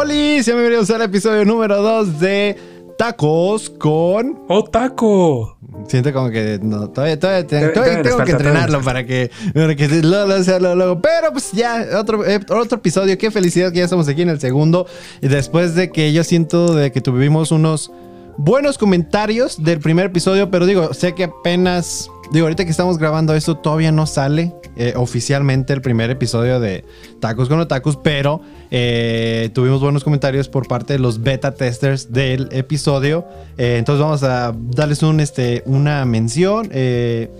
Hola, bienvenidos al episodio número 2 de Tacos con... ¡Oh, taco! Siento como que no, todavía, todavía, te- Todavía- todavía todavía tengo que entrenarlo para que, para que lo. Pero pues ya, otro, eh, otro episodio. Qué felicidad que ya estamos aquí en el segundo. Y después de que yo siento de que tuvimos unos buenos comentarios del primer episodio. Pero digo, sé que apenas... Digo, ahorita que estamos grabando esto todavía no sale eh, oficialmente el primer episodio de Tacos con Otakus, pero eh, tuvimos buenos comentarios por parte de los beta testers del episodio. Eh, entonces vamos a darles un, este, una mención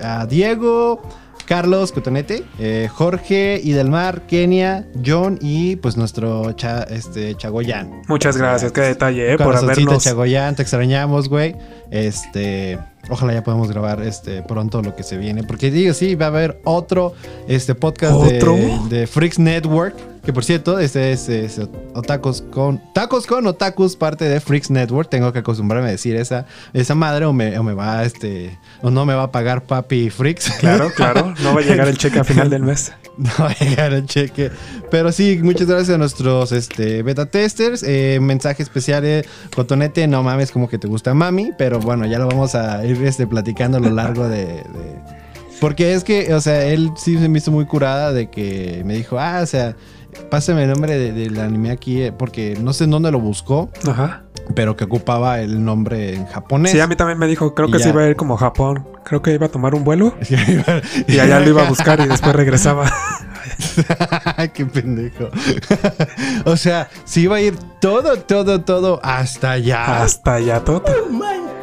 a Diego, Carlos Cotonete, eh, Jorge, Idelmar, Kenia, John y pues nuestro cha, este, Chagoyán. Muchas gracias, qué detalle, eh, por habernos. Chagoyán, te extrañamos, güey. Este, ojalá ya podamos grabar este pronto lo que se viene, porque digo, sí, va a haber otro este podcast ¿Otro? de, de Freaks Network, que por cierto, este es, es Otakus con Tacos con Otakus, parte de Freaks Network. Tengo que acostumbrarme a decir esa esa madre o me, o me va este o no me va a pagar Papi Freaks. Claro, claro, no va a llegar el cheque a final del mes. No va a llegar el cheque. Pero sí, muchas gracias a nuestros este, beta testers. Eh, mensaje especial, eh, Cotonete, no mames como que te gusta mami. Pero bueno, ya lo vamos a ir este, platicando a lo largo de, de- Porque es que, o sea, él sí se me hizo muy curada de que me dijo, ah, o sea, pásame el nombre de- del anime aquí, eh, porque no sé en dónde lo buscó, Ajá. pero que ocupaba el nombre en japonés. Sí, a mí también me dijo, creo que ya. se iba a ir como a Japón. Creo que iba a tomar un vuelo y allá lo iba a buscar y después regresaba. Qué pendejo. o sea, si iba a ir todo, todo, todo hasta allá. Hasta allá todo. Oh,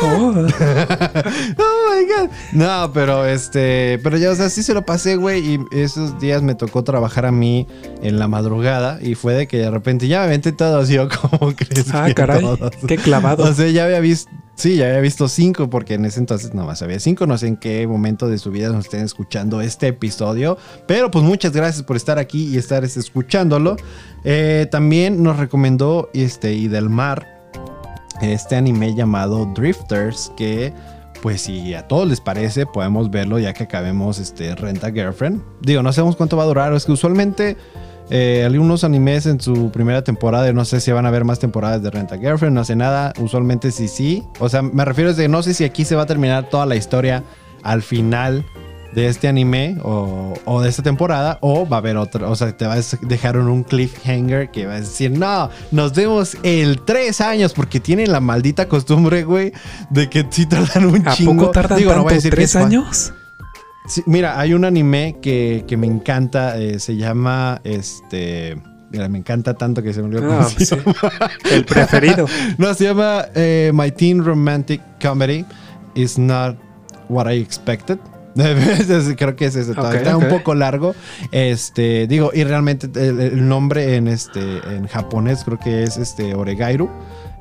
oh my god. No, pero este, pero ya, o sea, sí se lo pasé, güey. Y esos días me tocó trabajar a mí en la madrugada. Y fue de que de repente ya me aventé todo así, ¿o ¿cómo crees? Ah, caray. todos? Qué clavado. O sea, ya había visto. Sí, ya había visto cinco, porque en ese entonces nomás había cinco. No sé en qué momento de su vida nos estén escuchando este episodio. Pero pues muchas gracias por estar aquí y estar este, escuchándolo. Eh, también nos recomendó este Idelmar este anime llamado Drifters. Que pues si a todos les parece, podemos verlo ya que acabemos este Renta Girlfriend. Digo, no sabemos cuánto va a durar. Es que usualmente eh, algunos animes en su primera temporada, no sé si van a haber más temporadas de Renta Girlfriend, no sé nada. Usualmente sí, sí. O sea, me refiero a que no sé si aquí se va a terminar toda la historia al final de este anime o, o de esta temporada o va a haber otra, o sea, te vas a dejar un cliffhanger que va a decir, no, nos vemos el tres años porque tienen la maldita costumbre, güey, de que sí tardan un ¿A chingo. poco tardan Digo, no tanto? voy a decir que ¿Tres años? Sí, mira, hay un anime que, que me encanta, eh, se llama este. Mira, me encanta tanto que se me olvidó Ah, sí. El preferido. No, se llama eh, My Teen Romantic Comedy is Not What I Expected. Creo que es ese. Ok, Está un poco largo. Este, digo, y realmente el, el nombre en este en japonés creo que es este Oregairu.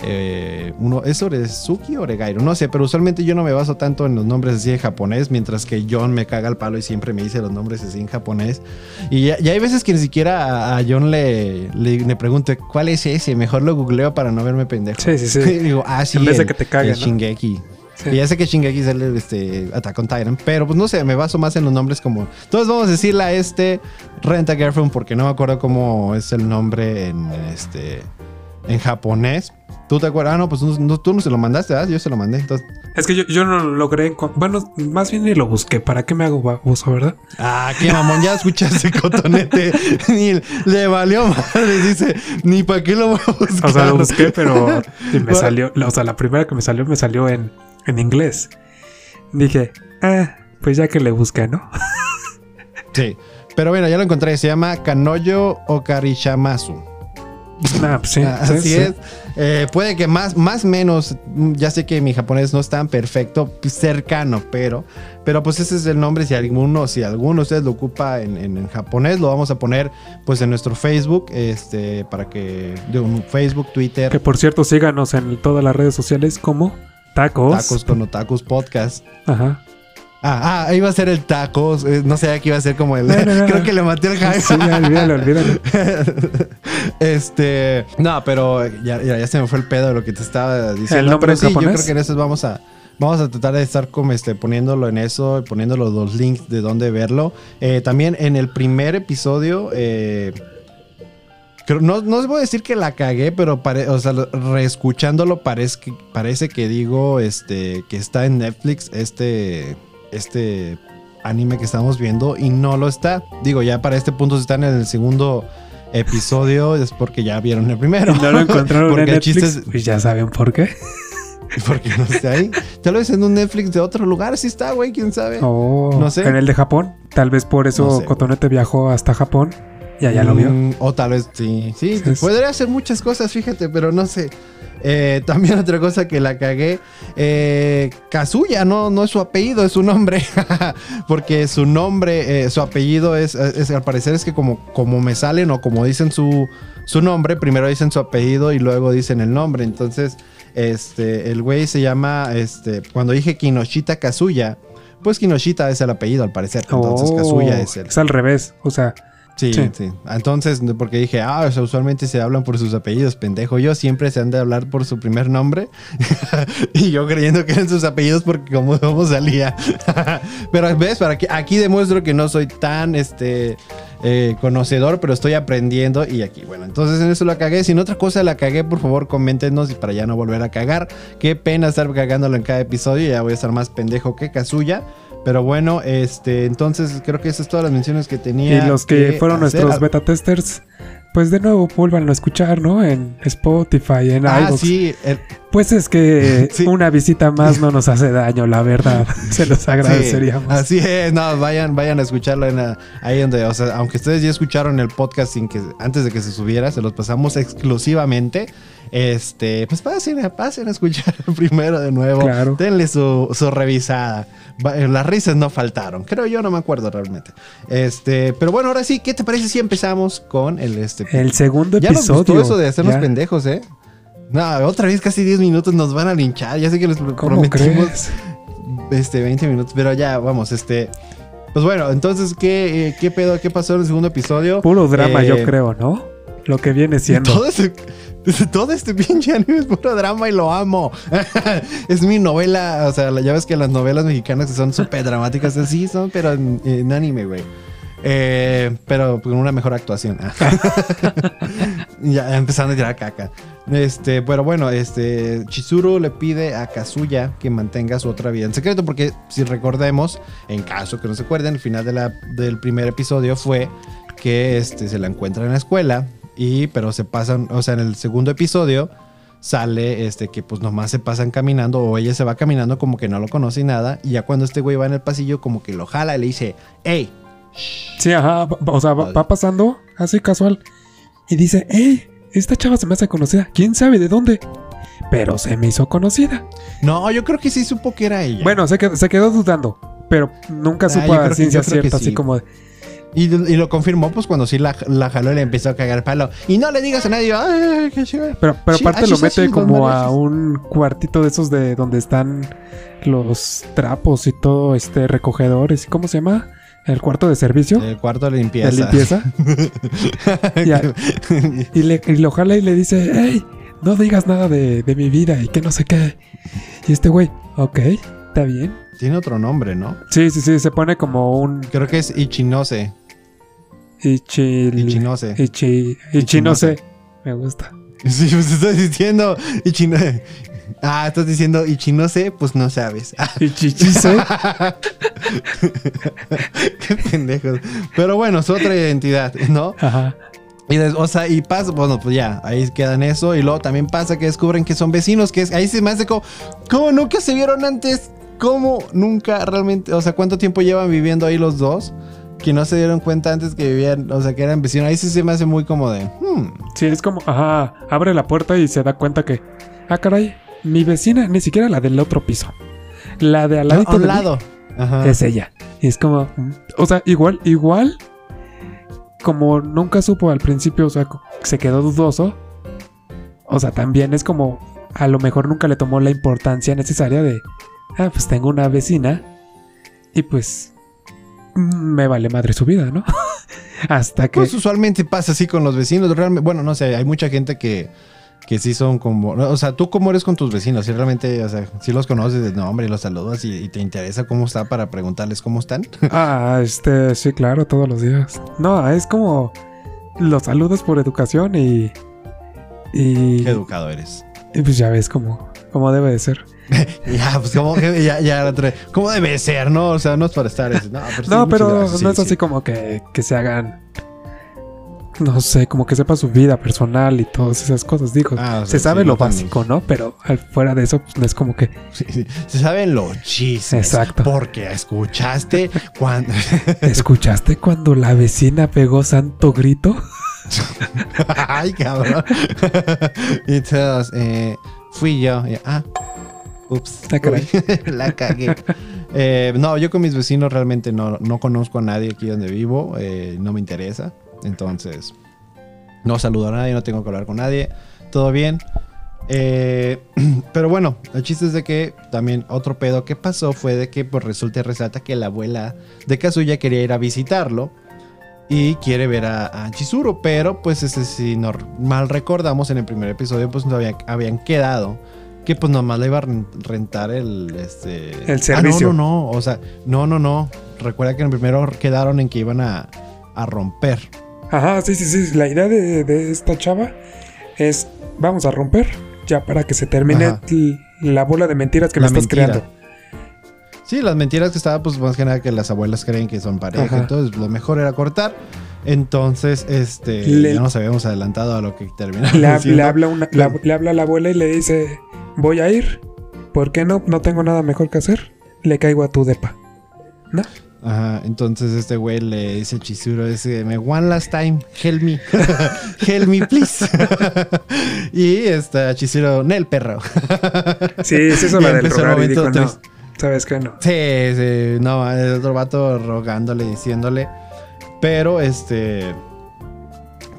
Eh, uno, ¿Es Orezuki o Oregairu? No sé, pero usualmente yo no me baso tanto en los nombres así en japonés, mientras que John me caga el palo y siempre me dice los nombres así en japonés. Y, ya- hay veces que ni siquiera a, a John le, le, le pregunto cuál es ese, mejor lo googleo para no verme pendejo. Sí, sí, sí. Y digo, ah, sí, En vez de el- que te cague, el ¿no? Shingeki. Sí. Y ya sé que Shingeki es el este, Attack on Titan, pero pues no sé, me baso más en los nombres como... Entonces vamos a decirle a este Renta Girlfriend porque no me acuerdo cómo es el nombre en este en japonés. ¿Tú te acuerdas? Ah, no, pues no- tú no se lo mandaste, ¿verdad? Yo se lo mandé. Entonces, Es que yo, yo no lo logré. Bueno, más bien ni lo busqué. ¿Para qué me hago baboso, verdad? ah, qué mamón, ya escuchaste cotonete. ni le valió madre, dice, ni para qué lo voy a buscar. O sea, lo busqué, pero me Bueno. salió. O sea, la primera que me salió, me salió en, en inglés. Dije, ah, pues ya que le busqué, ¿no? Sí. Pero bueno, ya lo encontré. Se llama Kanoyo Okarishamasu. Ah, pues sí. Sí, Así sí. es. Eh, puede que más, más menos, ya sé que mi japonés no es tan perfecto, cercano, pero, pero pues ese es el nombre. Si alguno, si alguno de ustedes lo ocupa en, en- en japonés, lo vamos a poner pues en nuestro Facebook, este, para que, digo, Facebook, Twitter, Que por cierto, síganos en todas las redes sociales como Tacos. Tacos con Otakus Podcast. Ajá. Ah, ah, iba a ser el tacos. eh, no sé, aquí iba a ser como el. No, no, no. Creo que le maté el hype. Sí, olvídalo, olvídalo. este. No, pero ya, ya, ya se me fue el pedo de lo que te estaba diciendo. ¿El nombre en sí, yo japonés? creo que en eso vamos a. Vamos a tratar de estar como este, poniéndolo en eso, poniendo los, los links de dónde verlo. Eh, también en el primer episodio, eh, creo- no, no os voy a decir que la cagué, pero pare- o sea, lo- reescuchándolo parece que, parece que digo este, que está en Netflix este, este anime que estamos viendo y no lo está. Digo, ya para este punto si están en el segundo episodio es porque ya vieron el primero. No lo encontraron Porque en Netflix. chiste es- Pues ya saben por qué. porque no está ahí. Tal vez en un Netflix de otro lugar sí está, güey, quién sabe. Oh, No sé. En el de Japón. Tal vez por eso No sé. Cotonete viajó hasta Japón. Y allá lo vio. Mm, O tal vez sí. Sí, podría hacer muchas cosas, fíjate, pero no sé. Eh, también otra cosa que la cagué. Eh, Kazuya, no, no es su apellido, es su nombre. Porque su nombre, eh, su apellido es, es- al parecer es que como, como me salen o como dicen su, su nombre, primero dicen su apellido y luego dicen el nombre. Entonces, este, el güey se llama, este, cuando dije Kinoshita Kazuya, pues Kinoshita es el apellido al parecer. Entonces Oh, Kazuya es el, Es al revés. O sea, Sí, Sí. sí, Entonces, porque dije, ah, o sea, usualmente se hablan por sus apellidos, pendejo. Yo siempre se han de hablar por su primer nombre. y yo creyendo que eran sus apellidos porque como, como salía. pero ves, para que aquí demuestro que no soy tan este eh, conocedor, pero estoy aprendiendo. Y aquí, bueno, entonces en eso la cagué. Si en otra cosa la cagué, por favor, coméntenos y para ya no volver a cagar. Qué pena estar cagándolo en cada episodio. Ya voy a estar más pendejo que Kazuya. Pero bueno, este, entonces creo que esas son todas las menciones que tenía. y los que fueron hacer. nuestros beta testers, pues de nuevo vuelvan a escuchar, ¿no? En Spotify, en Ah, iVoox. sí, el- Pues es que Sí. una visita más no nos hace daño, la verdad. Se los agradeceríamos. Sí, así es, no, vayan, vayan a escucharlo en la- ahí donde, o sea, aunque ustedes ya escucharon el podcast sin que antes de que se subiera, se los pasamos exclusivamente. Este, pues pasen, pasen a escuchar primero de nuevo. Claro. Denle su, su revisada. Eh, Las risas no faltaron. Creo yo, no me acuerdo realmente. Este, pero bueno, ahora sí, ¿qué te parece si empezamos con el este? El segundo ya nos episodio. gustó eso de hacernos ya. pendejos, ¿eh? No, otra vez casi 10 minutos nos van a linchar. Ya sé que les ¿Cómo prometimos crees? este, 20 minutos, pero ya, vamos, este. Pues bueno, entonces, ¿qué, eh, qué pedo? ¿Qué pasó en el segundo episodio? Puro drama, Eh, yo creo, ¿no? Lo que viene siendo. Todo este, todo este pinche anime es puro drama y lo amo. es mi novela, o sea, ya ves que las novelas mexicanas que son súper dramáticas, así son, pero en, anime, güey. Eh, pero con una mejor actuación. ya empezando a tirar caca. Este, pero bueno, este Chizuru le pide a Kazuya que mantenga su otra vida en secreto porque si recordemos, en caso que no se acuerden, el final de la- del primer episodio fue que este, se la encuentra en la escuela y pero se pasan, o sea, en el segundo episodio sale este que pues nomás se pasan caminando o ella se va caminando como que no lo conoce y nada y ya cuando este güey va en el pasillo como que lo jala y le dice, "Hey, Sí, ajá. O sea, va, pasando así casual. Y dice, hey, esta chava se me hace conocida. ¿Quién sabe de dónde? Pero se me hizo conocida. no, yo creo que sí supo que era ella." Bueno, se quedó, se quedó dudando. Pero nunca Ah, supo a ciencia que cierta, sí. así como de, Y, y lo confirmó pues cuando sí la, la jaló y le empezó a cagar palo. Y no le digas a nadie, ay, qué chido. Pero, pero aparte lo mete como a un cuartito de esos de donde están los trapos y todo, este, recogedores. ¿Cómo se llama? El cuarto de servicio. El cuarto de limpieza. De limpieza. Y, le, y lo jala y le dice, hey, no digas nada de, de mi vida y que no sé qué. Y este güey, ok, está bien. Tiene otro nombre, ¿no? Sí, sí, sí, se pone como un Creo que es Ichinose. Ichi... Ichinose. Ichi... Ichinose. Me gusta. Sí, pues estás diciendo Ichinose. Ah, estás diciendo Ichinose, pues no sabes. Ichichise. Qué pendejos. Pero bueno, es otra identidad, ¿no? Ajá. Y, o sea, y pasa, bueno, pues ya, ahí quedan eso. Y luego también pasa que descubren que son vecinos, que es, ahí se me hace como, ¿cómo nunca se vieron antes? ¿Cómo nunca realmente, o sea, cuánto tiempo llevan viviendo ahí los dos? Que no se dieron cuenta antes que vivían, o sea, que eran vecinos. Ahí sí se me hace muy como de, hmm, Sí, es como, ajá, abre la puerta y se da cuenta que, ah, caray, mi vecina, ni siquiera la del otro piso. La de al un de mí lado. Ajá. es ella. Y es como, o sea, igual, igual, como nunca supo al principio, o sea, se quedó dudoso. O sea, también es como, a lo mejor nunca le tomó la importancia necesaria de, ah, pues tengo una vecina y pues me vale madre su vida, ¿no? Hasta que... Pues usualmente pasa así con los vecinos. Realmente, bueno, no sé, hay mucha gente que, que sí son como. O sea, tú cómo eres con tus vecinos, si realmente, o sea, si los conoces de nombre y los saludas y, y te interesa cómo está para preguntarles cómo están. Ah, este, sí, claro, todos los días. No, es como los saludas por educación y. Y, Qué educado eres. y pues ya ves cómo, cómo debe de ser. Ya, pues como que ya, ya ¿Cómo debe ser, no? O sea, no es para estar. es- No, pero, no, pero gracias, no sí, es así sí. como que, que se hagan. No sé, como que sepa su vida personal y todas esas cosas. Digo, Ah, o sea, se sabe lo básico, ¿no? Pero al fuera de eso, pues no es como que. Se saben los chismes. Exacto. Porque escuchaste cuando. ¿Escuchaste cuando la vecina pegó santo grito? Ay, cabrón. y entonces, eh, fui yo. y- ah, ups. La cagué. Eh, no, yo con mis vecinos realmente no, no conozco a nadie aquí donde vivo. eh, no me interesa. Entonces, no saludo a nadie, no tengo que hablar con nadie. Todo bien. Eh, pero bueno, el chiste es de que también otro pedo que pasó fue de que pues resulta y resalta que la abuela de Kazuya quería ir a visitarlo y quiere ver a, a Chizuru, pero pues ese, si no mal recordamos en el primer episodio pues no había- habían quedado que pues nomás le iba a ren- rentar el este El servicio. Ah, no, no, no, o sea, no, no, no. Recuerda que en el primero quedaron en que iban a, a romper. Ajá, sí, sí, sí. La idea de, de esta chava es: vamos a romper ya para que se termine la bola de mentiras que La me estás mentira. creando. Sí, las mentiras que estaba, pues más que nada que las abuelas creen que son pareja. Ajá. Entonces, lo mejor era cortar. Entonces, este, Le- ya nos habíamos adelantado a lo que terminamos. Le, habla una, la- le habla a la abuela y le dice: Voy a ir. ¿Por qué no? No tengo nada mejor que hacer. Le caigo a tu depa. ¿No? Ajá, entonces este güey le dice a Chizuru, dice, me one last time, help me, help me please. y este Chizuru, Nel perro. Sí, sí, eso la del rogar y dijo: No, sabes que no. Sí, sí, no, el otro vato rogándole, diciéndole. Pero este.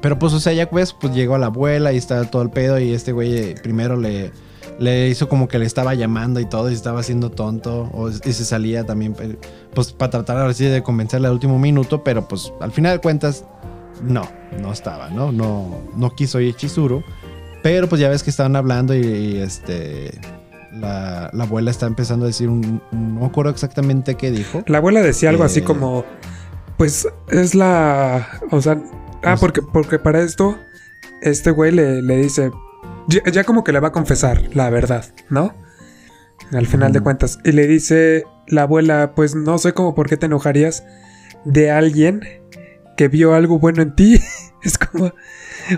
Pero pues, o sea, ya pues, pues llegó a la abuela y estaba todo el pedo. Y este güey eh, primero le, le hizo como que le estaba llamando y todo, y estaba haciendo tonto. O, y se salía también, eh, pues, para tratar ahora sí de convencerle al último minuto. Pero pues, al final de cuentas, no, no estaba, ¿no? No, no quiso ir Chizuru. Pero pues ya ves que estaban hablando y, y, este. La, la abuela está empezando a decir un, un- No me acuerdo exactamente qué dijo. La abuela decía algo así Eh. como: Pues es la. O sea. Ah, porque, porque para esto, este güey le, le dice. Ya, ya como que le va a confesar la verdad, ¿no? Al final de cuentas. Y le dice la abuela: Pues no sé cómo por qué te enojarías de alguien que vio algo bueno en ti. es como.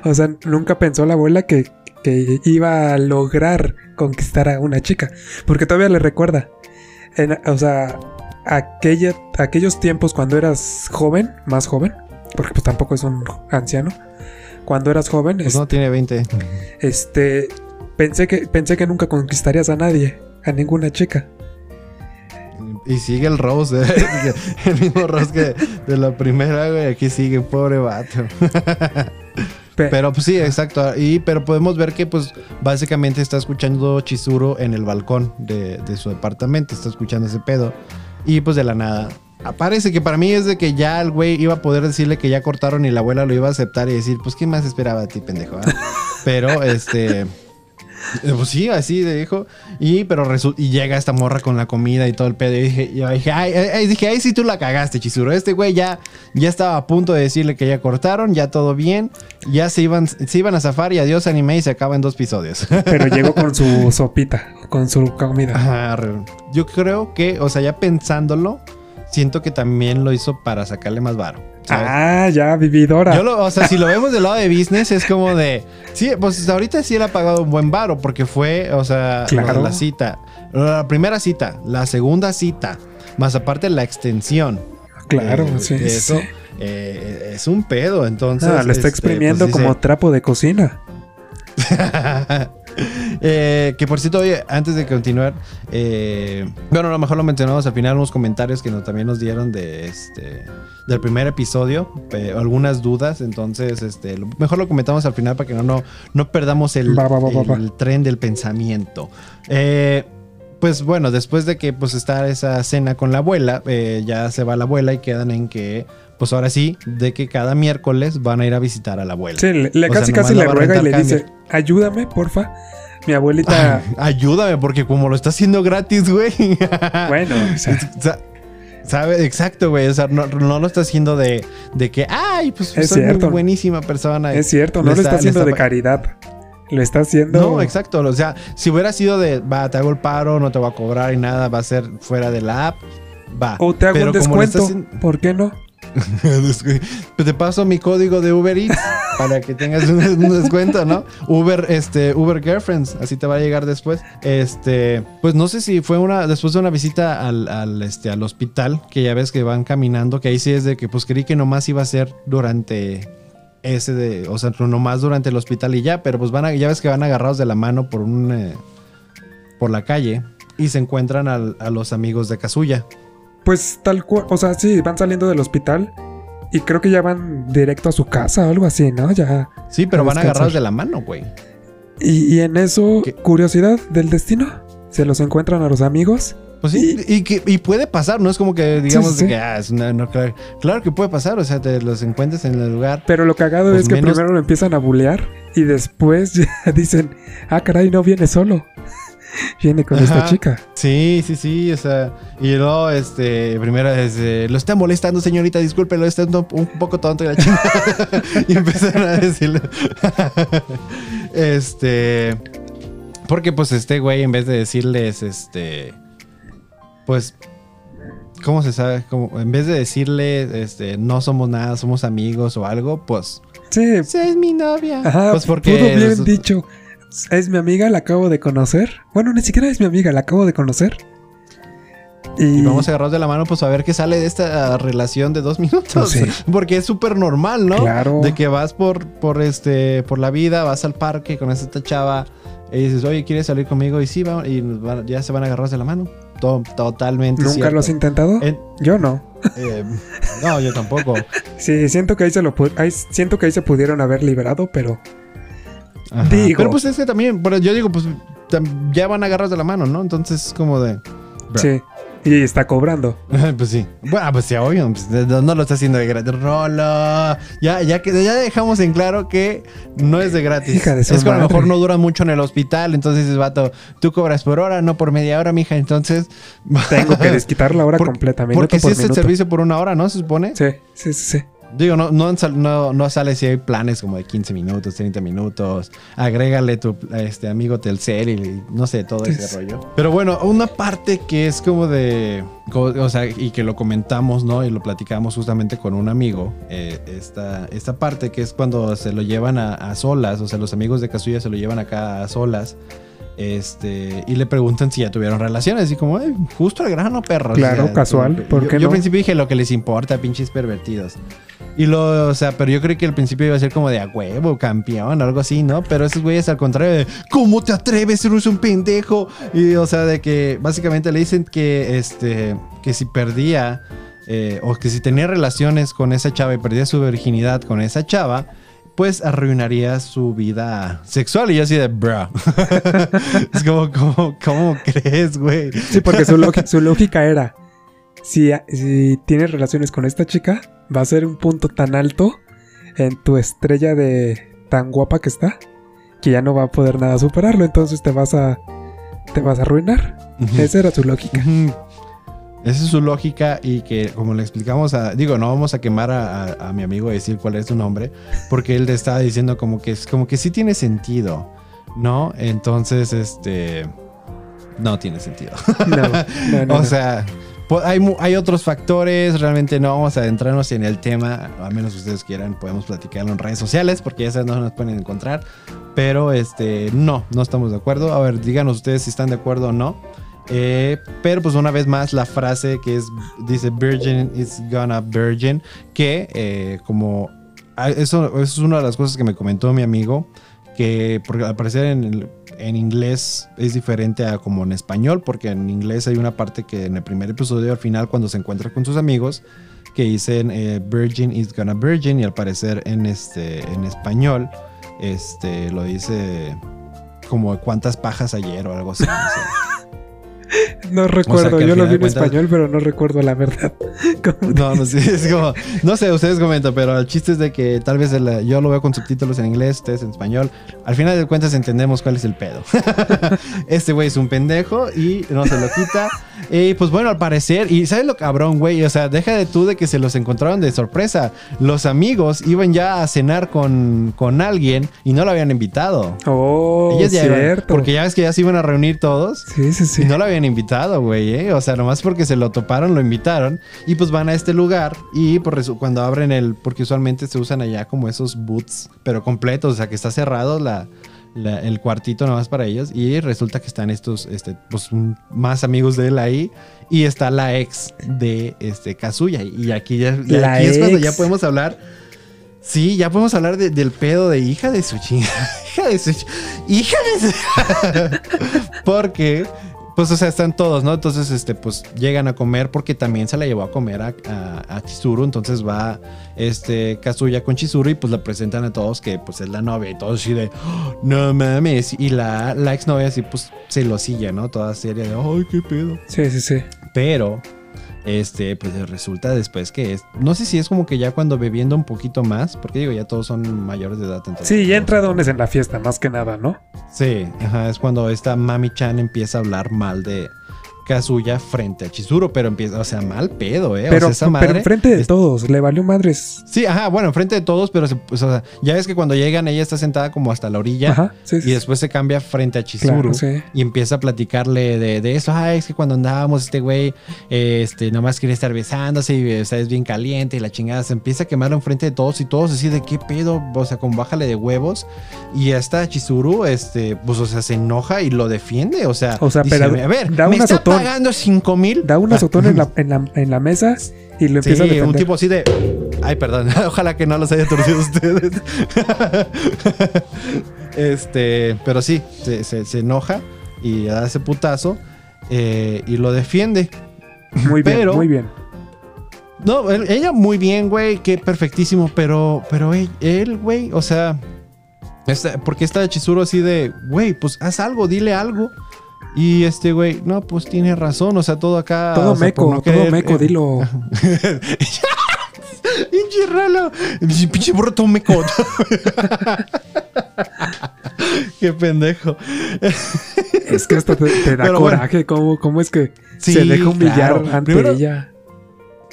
O sea, nunca pensó la abuela que, que iba a lograr conquistar a una chica. Porque todavía le recuerda. En- o sea, aquella, aquellos tiempos cuando eras joven, más joven, porque pues tampoco es un anciano. Cuando eras joven, Pues es- no, tiene 20. este, pensé que, pensé que nunca conquistarías a nadie, a ninguna chica. Y sigue el Rose, ¿eh? el mismo Rose que de la primera, güey. Aquí sigue, pobre vato. Pe- Pero pues sí, exacto. Y, pero podemos ver que pues básicamente está escuchando Chizuru en el balcón de, de su departamento. Está escuchando ese pedo. Y pues de la nada. Parece que para mí es de que ya el güey iba a poder decirle que ya cortaron y la abuela lo iba a aceptar y decir, pues, ¿qué más esperaba a ti, pendejo? ah?" Pero este. eh, Pues sí, así de dijo. Y pero y llega esta morra con la comida y todo el pedo. Y dije, yo dije, ay, ay, ay, dije, ay, sí tú la cagaste, Chizuru. Este güey ya, ya estaba a punto de decirle que ya cortaron, ya todo bien. Ya se iban, se iban a zafar y adiós anime y se acaba en dos episodios. Pero llegó con su sopita, con su comida. Ajá, Yo creo que, o sea, ya pensándolo, siento que también lo hizo para sacarle más varo. ¿sabes? Ah, ya, vividora. Yo lo, o sea, si lo vemos del lado de business, es como de. Sí, pues ahorita sí él ha pagado un buen varo, porque fue, o sea, Claro. la cita. La primera cita, la segunda cita, más aparte la extensión. claro, eh, sí. de sí. eso, eh, es un pedo, entonces. Ah, lo está este, exprimiendo pues, dice- como trapo de cocina. Eh, que por cierto, oye, antes de continuar, eh, bueno, a lo mejor lo mencionamos al final, unos comentarios que nos, también nos dieron de este del primer episodio, eh, algunas dudas, entonces este, lo- mejor lo comentamos al final para que no, no, no perdamos el, Va, va, va, va, va. el tren del pensamiento. Eh, pues bueno, después de que pues está esa cena con la abuela, eh, ya se va la abuela y quedan en que, pues ahora sí, de que cada miércoles van a ir a visitar a la abuela. Sí, le, le O sea, casi casi le ruega y le dice, ayúdame, porfa. Mi abuelita, Ayúdame, porque como lo está haciendo gratis, güey. bueno, o sea, ¿Sabe? Exacto, güey. O sea, no, no lo está haciendo de, de que, ay, pues Es soy muy buenísima persona. Es cierto, no lo está haciendo está de caridad. Lo está haciendo. No, exacto. O sea, si hubiera sido de, va, te hago el paro, no te voy a cobrar y nada, va a ser fuera de la app, va. O te hago Pero un descuento. haciendo- ¿Por qué no? Te paso mi código de Uber Eats para que tengas un, descuento, ¿no? Uber, este, Uber Girlfriends, así te va a llegar después. Este, pues no sé si fue una, después de una visita al, este, al hospital, que ya ves que van caminando, que ahí sí es de que pues creí que nomás iba a ser durante ese de, o sea, nomás durante el hospital y ya, pero pues van ya ves que van agarrados de la mano por un, eh, por la calle y se encuentran a los amigos de Kazuya. Pues tal cual. O sea, sí, van saliendo del hospital. Y creo que ya van directo a su casa o algo así, ¿no? Ya. Sí, pero A van agarrados de la mano, güey. Y, y en eso, ¿Qué? curiosidad del destino. Se los encuentran a los amigos. Pues sí, y, que, y puede pasar, no es como que digamos Sí, sí, que, ah, es una- no, claro, claro que puede pasar, o sea, te los encuentres en el lugar. Pero lo cagado Pues es que menos- primero lo empiezan a bulear. Y después ya dicen, ah, caray, no viene solo. Viene con esta chica. Sí, sí, sí, o sea, y luego, este, primero es, eh, lo está molestando, señorita, disculpe, lo está un, un poco tonto y la chingada. y empezaron a decirle, este, porque pues este güey, en vez de decirles, este, pues, ¿cómo se sabe? Como, en vez de decirle, este, no somos nada, somos amigos o algo, pues, Sí, es mi novia. Ajá, pues porque pudo bien los- dicho. Es mi amiga, la acabo de conocer. Bueno, ni siquiera es mi amiga, la acabo de conocer. Y, Y vamos agarrados de la mano, pues a ver qué sale de esta relación de dos minutos. Sí. Porque es súper normal, ¿no? Claro. De que vas por, por este, por la vida, vas al parque con esta chava y dices, oye, ¿quieres salir conmigo? Y sí, vamos, y ya se van agarrados de la mano. To- totalmente. ¿Nunca cierto. lo has intentado? En- Yo no. eh, no, yo tampoco. Sí, siento que ahí se lo ahí- siento que ahí se pudieron haber liberado, pero Ajá. Digo. Pero pues es que también, pero yo digo, pues ya van agarrados de la mano, ¿no? Entonces es como de. Bro. sí. Y está cobrando. pues sí. Bueno, pues sí, obvio. pues, no, no lo está haciendo de gratis. Rolo. Ya, ya, que, ya dejamos en claro que no es de gratis. Hija de su es que a lo mejor no duran mucho en el hospital. Entonces dices, vato, tú cobras por hora, no por media hora, mija. Entonces. Tengo que desquitar la hora Por- completa, minuto Porque si por es el servicio por una hora, ¿no? Se supone. Sí, sí, sí, sí. Digo, no, no, no, no sale si hay planes como de 15 minutos, 30 minutos. Agrégale tu este, amigo Telcel y no sé, todo ese rollo. Pero bueno, una parte que es como de. O sea, y que lo comentamos, ¿no? Y lo platicamos justamente con un amigo. eh, esta, esta parte que es cuando se lo llevan a, a solas, o sea, los amigos de Kazuya se lo llevan acá a solas. Este, y le preguntan si ya tuvieron relaciones. Y como, "Ay, justo al grano, perro. Claro, casual, como que- ¿por yo, al principio dije lo que les importa, pinches pervertidos. Y lo, o sea, pero yo creí que al principio iba a ser como de a huevo, campeón, algo así, ¿no? Pero esos güeyes al contrario de, ¿cómo te atreves? Eres un pendejo. Y, o sea, de que básicamente le dicen que, este, que si perdía, eh, o que si tenía relaciones con esa chava y perdía su virginidad con esa chava, pues arruinaría su vida sexual. Y yo así de, bro. es como, ¿cómo, crees, güey? Sí, porque su lógica era: si, si tienes relaciones con esta chica, va a ser un punto tan alto en tu estrella de tan guapa que está que ya no va a poder nada superarlo. Entonces te vas a. Te vas a arruinar. Esa era su lógica. Esa es su lógica y que como le explicamos a... Digo, no vamos a quemar a, a- a mi amigo y decir cuál es su nombre, porque él te estaba diciendo como que, es- como que sí tiene sentido, ¿no? Entonces, este... No tiene sentido. No, no, no, o no. sea, po- hay, mu- hay otros factores, realmente no vamos a adentrarnos en el tema, a menos que ustedes quieran, podemos platicarlo en redes sociales, porque esas no nos pueden encontrar, pero este, no, no estamos de acuerdo. A ver, díganos ustedes si están de acuerdo o no. Eh, pero pues una vez más la frase que es, dice Virgin is gonna virgin, que eh, como, ah, eso, eso es una de las cosas que me comentó mi amigo, que porque al parecer en, el- en inglés es diferente a como en español, porque en inglés hay una parte que en el primer episodio al final cuando se encuentra con sus amigos que dicen eh, Virgin is gonna virgin y al parecer en este en español este lo dice como cuántas pajas ayer o algo así. no. No recuerdo, yo lo vi en cuentas- español, pero no recuerdo la verdad. ¿Cómo No, no sé, es como, no sé, ustedes comentan, pero el chiste es de que tal vez el- yo lo veo con subtítulos en inglés, ustedes en español. Al final de cuentas entendemos cuál es el pedo. este güey es un pendejo y no se lo quita. Y pues bueno, al parecer, y ¿sabes lo cabrón, güey? O sea, deja de tú de que se los encontraron de sorpresa. Los amigos iban ya a cenar con, con alguien y no lo habían invitado. Oh, Ellos ya iban- cierto. porque ya ves que ya se iban a reunir todos. Sí, sí, sí. Y no lo habían invitado, güey, ¿eh? O sea, nomás porque se lo toparon, lo invitaron. Y pues van a este lugar. Y resu- cuando abren el. Porque usualmente se usan allá como esos boots, pero completos. O sea, que está cerrado la, la- el cuartito nomás para ellos. Y resulta que están estos, este, pues, más amigos de él ahí. Y está la ex de este Kazuya. Y aquí ya, La aquí es cuando ya podemos hablar. Sí, ya podemos hablar de- del pedo de hija de su chingada. hija de su hija de su. porque, pues, o sea, están todos, ¿no? Entonces, este, pues, llegan a comer porque también se la llevó a comer a, a, a Chizuru. Entonces va, este, Kazuya con Chizuru y pues le presentan a todos que, pues, es la novia y todos así de, "Oh, no mames. Y la, la exnovia así, pues, celosilla, ¿no? Toda seria de, ay, qué pedo. Sí, sí, sí. Pero, este, pues resulta después que es. No sé si es como que ya cuando bebiendo un poquito más, porque digo, ya todos son mayores de edad. Entonces, Sí, ya entradones en la fiesta, más que nada, ¿no? Sí, ajá, es cuando esta Mami Chan empieza a hablar mal de Kazuya frente a Chizuru, pero empieza, o sea, mal pedo, ¿eh? Pero, o sea, esa pero madre. enfrente de es- todos, le valió madres. Sí, ajá, bueno, enfrente de todos, pero se- pues, o sea, ya ves que cuando llegan ella está sentada como hasta la orilla Ajá, sí, sí. y después se cambia frente a Chizuru. Claro, sí. Y empieza a platicarle de, de eso. Ay, es que cuando andábamos, este güey, eh, este, nomás quería estar besándose y o sea, es bien caliente y la chingada. Se empieza a quemar enfrente de todos y todos así de qué pedo, o sea, con bájale de huevos. Y hasta Chizuru, este, pues, o sea, se enoja y lo defiende. O sea, O sea, dice, pero a ver, da me un está azotón. pagando 5 mil. Da un azotón en la, en, la, en la mesa y lo empieza a Sí, defender. un tipo así de. Ay, perdón. Ojalá que no los haya torcido ustedes. este, pero sí, se, se- se enoja y da ese putazo eh, y lo defiende. Muy bien, pero- muy bien. No, ella muy bien, güey, que perfectísimo, pero, pero él, güey, o sea, porque está Chizuru así de, güey, pues haz algo, dile algo. Y este güey, no, pues tiene razón, o sea, todo acá. Todo o sea, por meco, no todo querer, meco, eh, dilo. Pinche ralo. Pinche burro todo meco. Qué pendejo. Es que hasta te, te da Pero bueno. coraje. ¿Cómo, ¿Cómo es que Sí, se deja humillar claro. ante Primero- ella?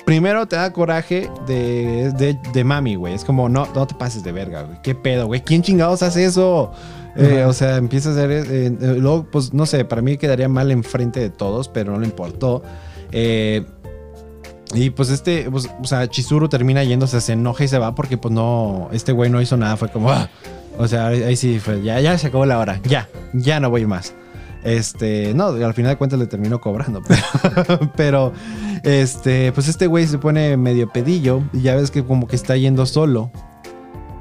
Primero te da coraje de, de, de mami, güey. Es como, no, no te pases de verga, güey. ¿Qué pedo, güey? ¿Quién chingados hace eso? Eh, o sea, empieza a hacer. eh, eh, luego, pues no sé, para mí quedaría mal enfrente de todos, pero no le importó. Eh, y pues este, pues, o sea, Chizuru termina yéndose, se enoja y se va porque, pues no, este güey no hizo nada. Fue como, "Ah". o sea, ahí, ahí sí fue, ya, ya se acabó la hora, ya, ya no voy más. Este, no, al final de cuentas le terminó cobrando, pero, pero este, pues este güey se pone medio pedillo y ya ves que como que está yendo solo.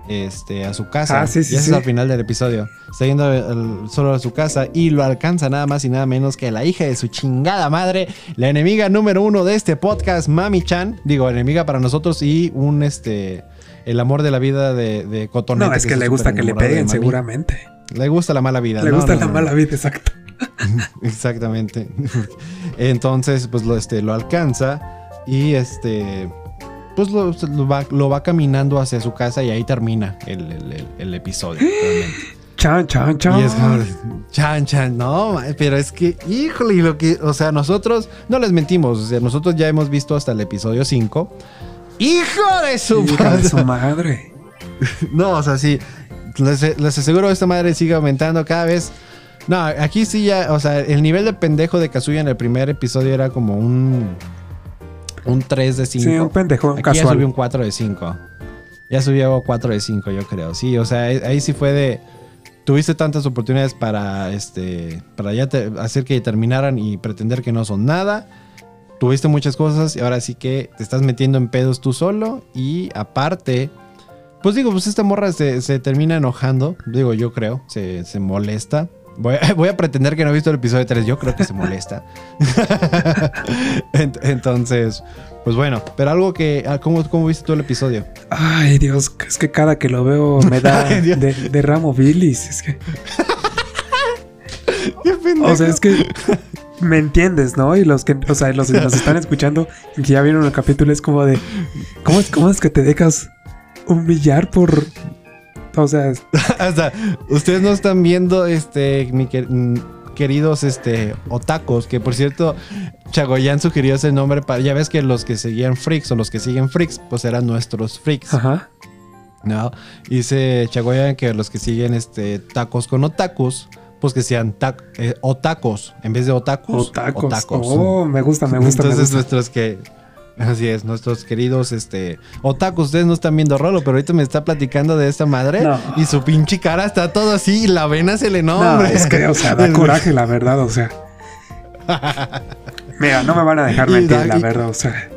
Este, a su casa. Ah, sí, sí, y sí. es al final del episodio. Está yendo solo a su casa y lo alcanza nada más y nada menos que la hija de su chingada madre, la enemiga número uno de este podcast, Mami Chan. Digo, enemiga para nosotros y un este. El amor de la vida de, de Cotonete. No, es que le gusta que le peguen, seguramente. Le gusta la mala vida. Le ¿no? gusta No, la no, mala vida, exacto. Exactamente. Entonces, pues lo, este, lo alcanza y este. Lo, lo va, lo va caminando hacia su casa y ahí termina el, el- el- el episodio. realmente. Chan, chan, chan. Y es como, chan, chan, no, pero es que, híjole, y lo que, o sea, nosotros, no les mentimos, o sea, nosotros ya hemos visto hasta el episodio 5. ¡Hijo de su Hija madre! de su madre. No, o sea, sí. Les, les aseguro esta madre sigue aumentando cada vez. No, aquí sí ya, o sea, el nivel de pendejo de Kazuya en el primer episodio era como un. Un 3 de 5. Sí, un pendejo Aquí ya casual. subió un 4 de 5. Ya subió 4 de 5, yo creo. Sí, o sea, ahí ahí sí fue de. Tuviste tantas oportunidades para este. Para ya te- hacer que terminaran y pretender que no son nada. Tuviste muchas cosas y ahora sí que te estás metiendo en pedos tú solo. Y aparte. Pues digo, pues esta morra se, se termina enojando. Digo, yo creo. Se, se molesta. Voy a, voy a pretender que no he visto el episodio 3. Yo creo que se molesta. Ent- Entonces, pues bueno. Pero algo que. ah, ¿Cómo, cómo viste tú el episodio? Ay, Dios, es que cada que lo veo me da Dios. de, derramo bilis. Es que, o sea, es que me entiendes, ¿no? Y los que, o sea, los que nos están escuchando y que ya vieron el capítulo es como de, ¿cómo es, cómo es que te dejas humillar por, o sea, sea, ustedes no están viendo, este, mi quer- queridos, este, otacos, que por cierto, Chagoyan sugirió ese nombre para, ya ves que los que seguían Freaks o los que siguen Freaks, pues eran nuestros Freaks, ajá, ¿no? Dice Chagoyan que los que siguen, este, tacos con otacos, pues que sean tac- eh, otacos, en vez de otakus, otacos. otacos. Oh, me gusta, me gusta, me Entonces gusta. nuestros que... Así es, nuestros queridos este otakus, ustedes no están viendo Rolo, pero ahorita me está platicando de esta madre No. y su pinche cara está todo así y la vena se le No, nombra. es que, o sea, da coraje, la verdad, o sea. Mira, no me van a dejar mentir, da- la verdad, o sea.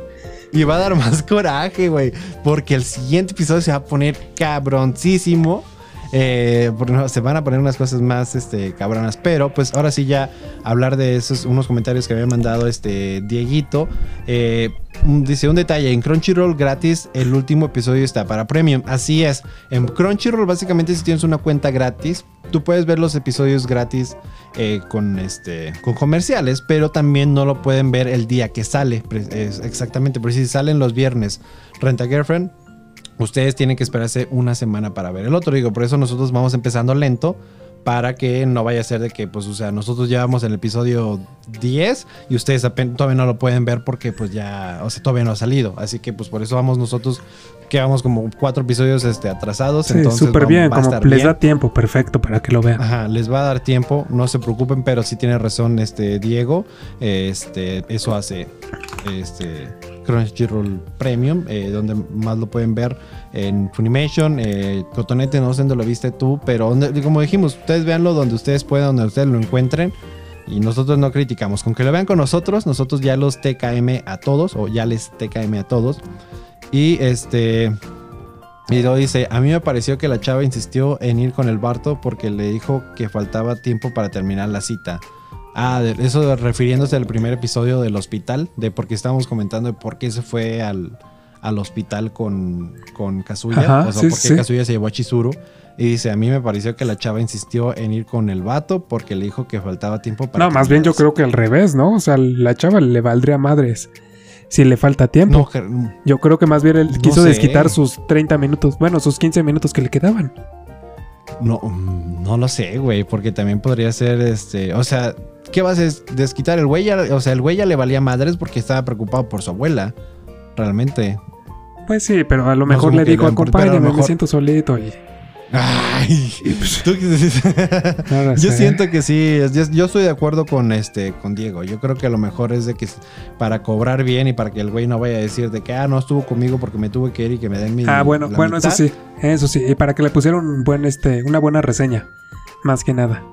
Y va a dar más coraje, güey. Porque el siguiente episodio se va a poner cabroncísimo. Eh, no, se van a poner unas cosas más este, cabronas. Pero pues ahora sí ya hablar de esos unos comentarios que había mandado este Dieguito. Eh, dice un detalle, en Crunchyroll gratis el último episodio está para Premium. Así es. En Crunchyroll básicamente si tienes una cuenta gratis, tú puedes ver los episodios gratis eh, con, este, con comerciales, pero también no lo pueden ver el día que sale. exactamente, por si salen los viernes Renta Girlfriend, ustedes tienen que esperarse una semana para ver el otro. Digo, por eso nosotros vamos empezando lento. Para que no vaya a ser de que, pues, o sea, nosotros ya vamos en el episodio 10 y ustedes todavía no lo pueden ver porque, pues, ya, o sea, todavía no ha salido. Así que, pues, por eso vamos nosotros, que vamos como cuatro episodios este, atrasados. Sí, entonces súper bien, va a como estar les bien. da tiempo, perfecto, para que lo vean. Ajá, les va a dar tiempo, no se preocupen, pero sí tiene razón este Diego. Este, eso hace este Crunchyroll Premium, eh, donde más lo pueden ver en Funimation, eh, Cotonete, no sé dónde lo viste tú, pero donde- como dijimos, ustedes véanlo donde ustedes puedan, donde ustedes lo encuentren. Y nosotros no criticamos. Con que lo vean con nosotros, nosotros ya los TKM a todos, o ya les TKM a todos. Y este. Y luego dice, a mí me pareció que la chava insistió en ir con el Barto porque le dijo que faltaba tiempo para terminar la cita. Ah, eso refiriéndose al primer episodio del hospital, de porque estábamos comentando de por qué se fue al, al hospital con, con Kazuya. Ajá, o sea, sí, por qué sí. Kazuya se llevó a Chizuru. Y dice, a mí me pareció que la chava insistió en ir con el vato porque le dijo que faltaba tiempo para... No, más bien yo creo que al revés, ¿no? O sea, la chava le valdría madres si le falta tiempo. cita". No, Ger- Yo creo que más bien él No quiso sé. desquitar sus 30 minutos, bueno, sus 15 minutos que le quedaban. No, mm, no lo sé, güey, porque también podría ser, este, o sea, ¿qué vas a des- desquitar? El güey ya, o sea, el güey ya le valía madres porque estaba preocupado por su abuela, realmente. Pues sí, pero a lo mejor le lo acompáñame, me mejor- siento solito y... Ay, tú qué dices? no lo Yo sé. siento que sí, yo, yo estoy de acuerdo con este, con Diego. Yo creo que a lo mejor es de que para cobrar bien y para que el güey no vaya a decir de que ah no estuvo conmigo porque me tuve que ir y que me den mi. Ah, bueno, la bueno, eso mitad". sí, eso sí, y para que le pusieran un buen, este, una buena reseña, más que nada.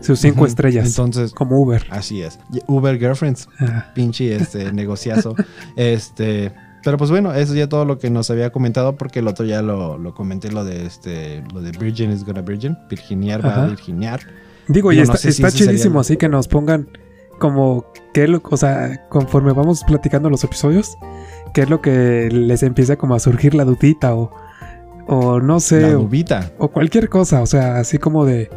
Sus cinco estrellas, Entonces, como Uber. así es. Uber Girlfriends. Ah, pinche este negociazo. este, pero pues bueno, eso ya todo lo que nos había comentado porque el otro ya lo, lo comenté lo de este lo de Virgin is gonna Virgin, Virginiar va Ajá. a Virginiar. Digo, y no está, sé si está sería chidísimo, así que nos pongan como qué lo, o sea, conforme vamos platicando los episodios, qué es lo que les empieza como a surgir la dudita o, o no sé, la o, dubita. o cualquier cosa, o sea, así como de,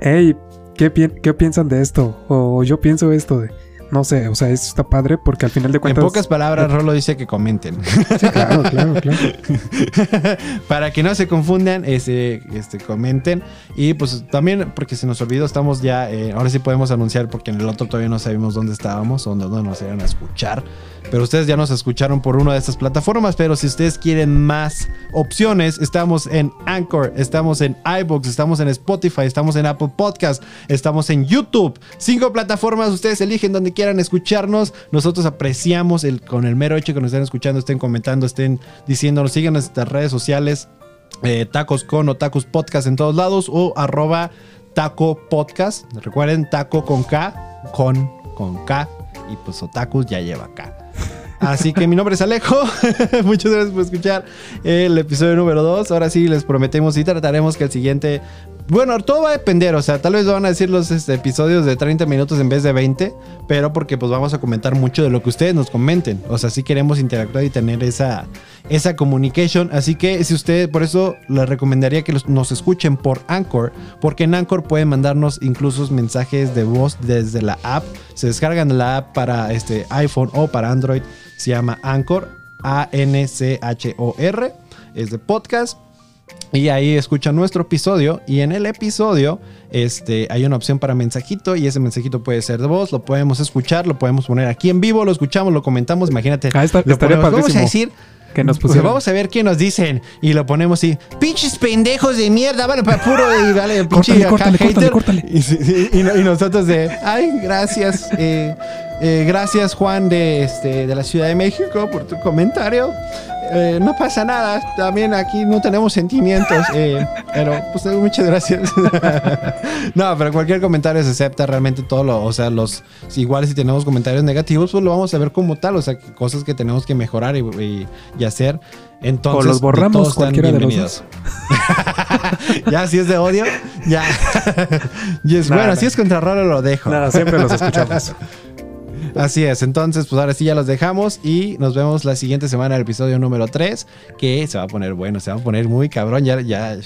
hey, ¿qué, pi- qué piensan de esto? O yo pienso esto de, no sé, o sea, eso está padre porque al final de En cuentas... pocas palabras, Rolo dice que comenten. Sí, claro, claro, claro. Para que no se confundan, ese, este, comenten. Y pues también, porque se nos olvidó, estamos ya. eh, ahora sí podemos anunciar, porque en el otro todavía no sabemos dónde estábamos o dónde nos iban a escuchar. Pero ustedes ya nos escucharon por una de estas plataformas. Pero si ustedes quieren más opciones, estamos en Anchor, estamos en iBox, estamos en Spotify, estamos en Apple Podcast, estamos en YouTube. Cinco plataformas, ustedes eligen donde quieran escucharnos. Nosotros apreciamos el, con el mero hecho que nos estén escuchando, estén comentando, estén diciéndonos, sigan nuestras redes sociales. eh, tacos con o tacos podcast en todos lados o arroba taco podcast. Recuerden, taco con K, con, con K y pues otakus ya lleva K. Así que mi nombre es Alejo. Muchas gracias por escuchar el episodio número 2. Ahora sí les prometemos y trataremos que el siguiente bueno, todo va a depender, o sea, tal vez van a decir los este, episodios de 30 minutos en vez de 20, pero porque pues vamos a comentar mucho de lo que ustedes nos comenten. O sea, sí queremos interactuar y tener esa, esa communication. Así que si usted, por eso les recomendaría que nos escuchen por Anchor, porque en Anchor pueden mandarnos incluso mensajes de voz desde la app. Se descargan la app para este iPhone o para Android. Se llama Anchor, A-N-C-H-O-R. Es de podcast. Y ahí escuchan nuestro episodio. Y en el episodio este, hay una opción para mensajito. Y ese mensajito puede ser de voz. Lo podemos escuchar. Lo podemos poner aquí en vivo. Lo escuchamos, lo comentamos. Imagínate. Ah, está- lo ponemos. Vamos a decir. que nos pues, pusieron. vamos a ver qué nos dicen. Y lo ponemos así. Pinches pendejos de mierda. Vale, para puro. Y vale, pinche Córtale, córtale, y nosotros de. Ay, gracias. eh, eh, gracias, Juan, de, este, de la Ciudad de México, por tu comentario. Eh, no pasa nada, también aquí no tenemos sentimientos, eh, pero pues eh, muchas gracias. no, pero cualquier comentario se acepta realmente todo lo, o sea, los, si igual si tenemos comentarios negativos, pues lo vamos a ver como tal, o sea, cosas que tenemos que mejorar y, y- y hacer. Entonces, O los borramos, cualquiera de los ya, si es de odio, ya. Y es, Nah, bueno, nah. si es contra Rolo, lo dejo. Nada, siempre los escuchamos. Así es, entonces pues ahora sí ya los dejamos y nos vemos la siguiente semana el episodio número 3 que se va a poner bueno, se va a poner muy cabrón, ya, ya,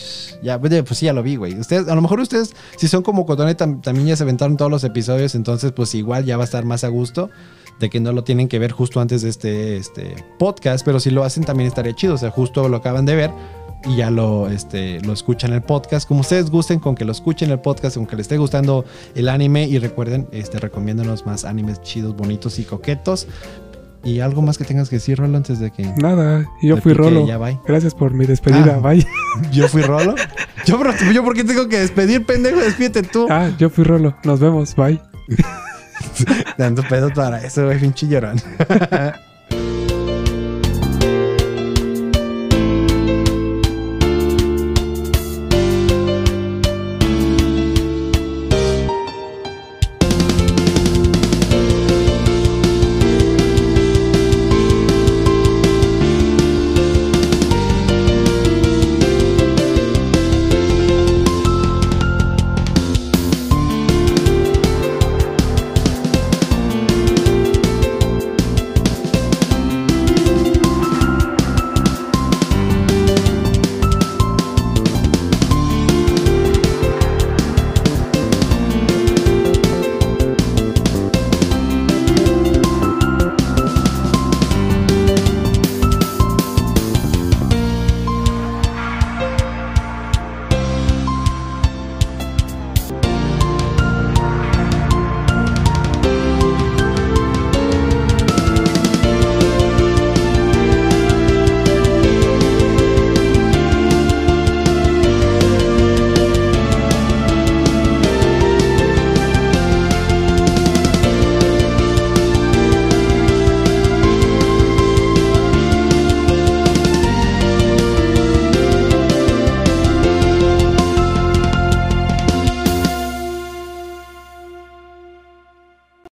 ya, pues sí ya lo vi, güey. Ustedes, a lo mejor ustedes, si son como Cotonet, tam- también ya se aventaron todos los episodios, entonces pues igual ya va a estar más a gusto de que no lo tienen que ver justo antes de este, este podcast, pero si lo hacen también estaría chido, o sea, justo lo acaban de ver y ya lo, este, lo escuchan en el podcast. Como ustedes gusten, con que lo escuchen en el podcast, con que les esté gustando el anime y recuerden, este, recomiéndanos más animes chidos, bonitos y coquetos. Y algo más que tengas que decir, Rolo, antes de que Nada, yo fui pique, Rolo. Ya bye. Gracias por mi despedida. Ah. Bye. Yo fui Rolo. Yo, por- yo, ¿por qué tengo que despedir, pendejo? Despídete tú. Ah, yo fui Rolo. Nos vemos. Bye. Tanto pedo para eso, güey, pinche llorón.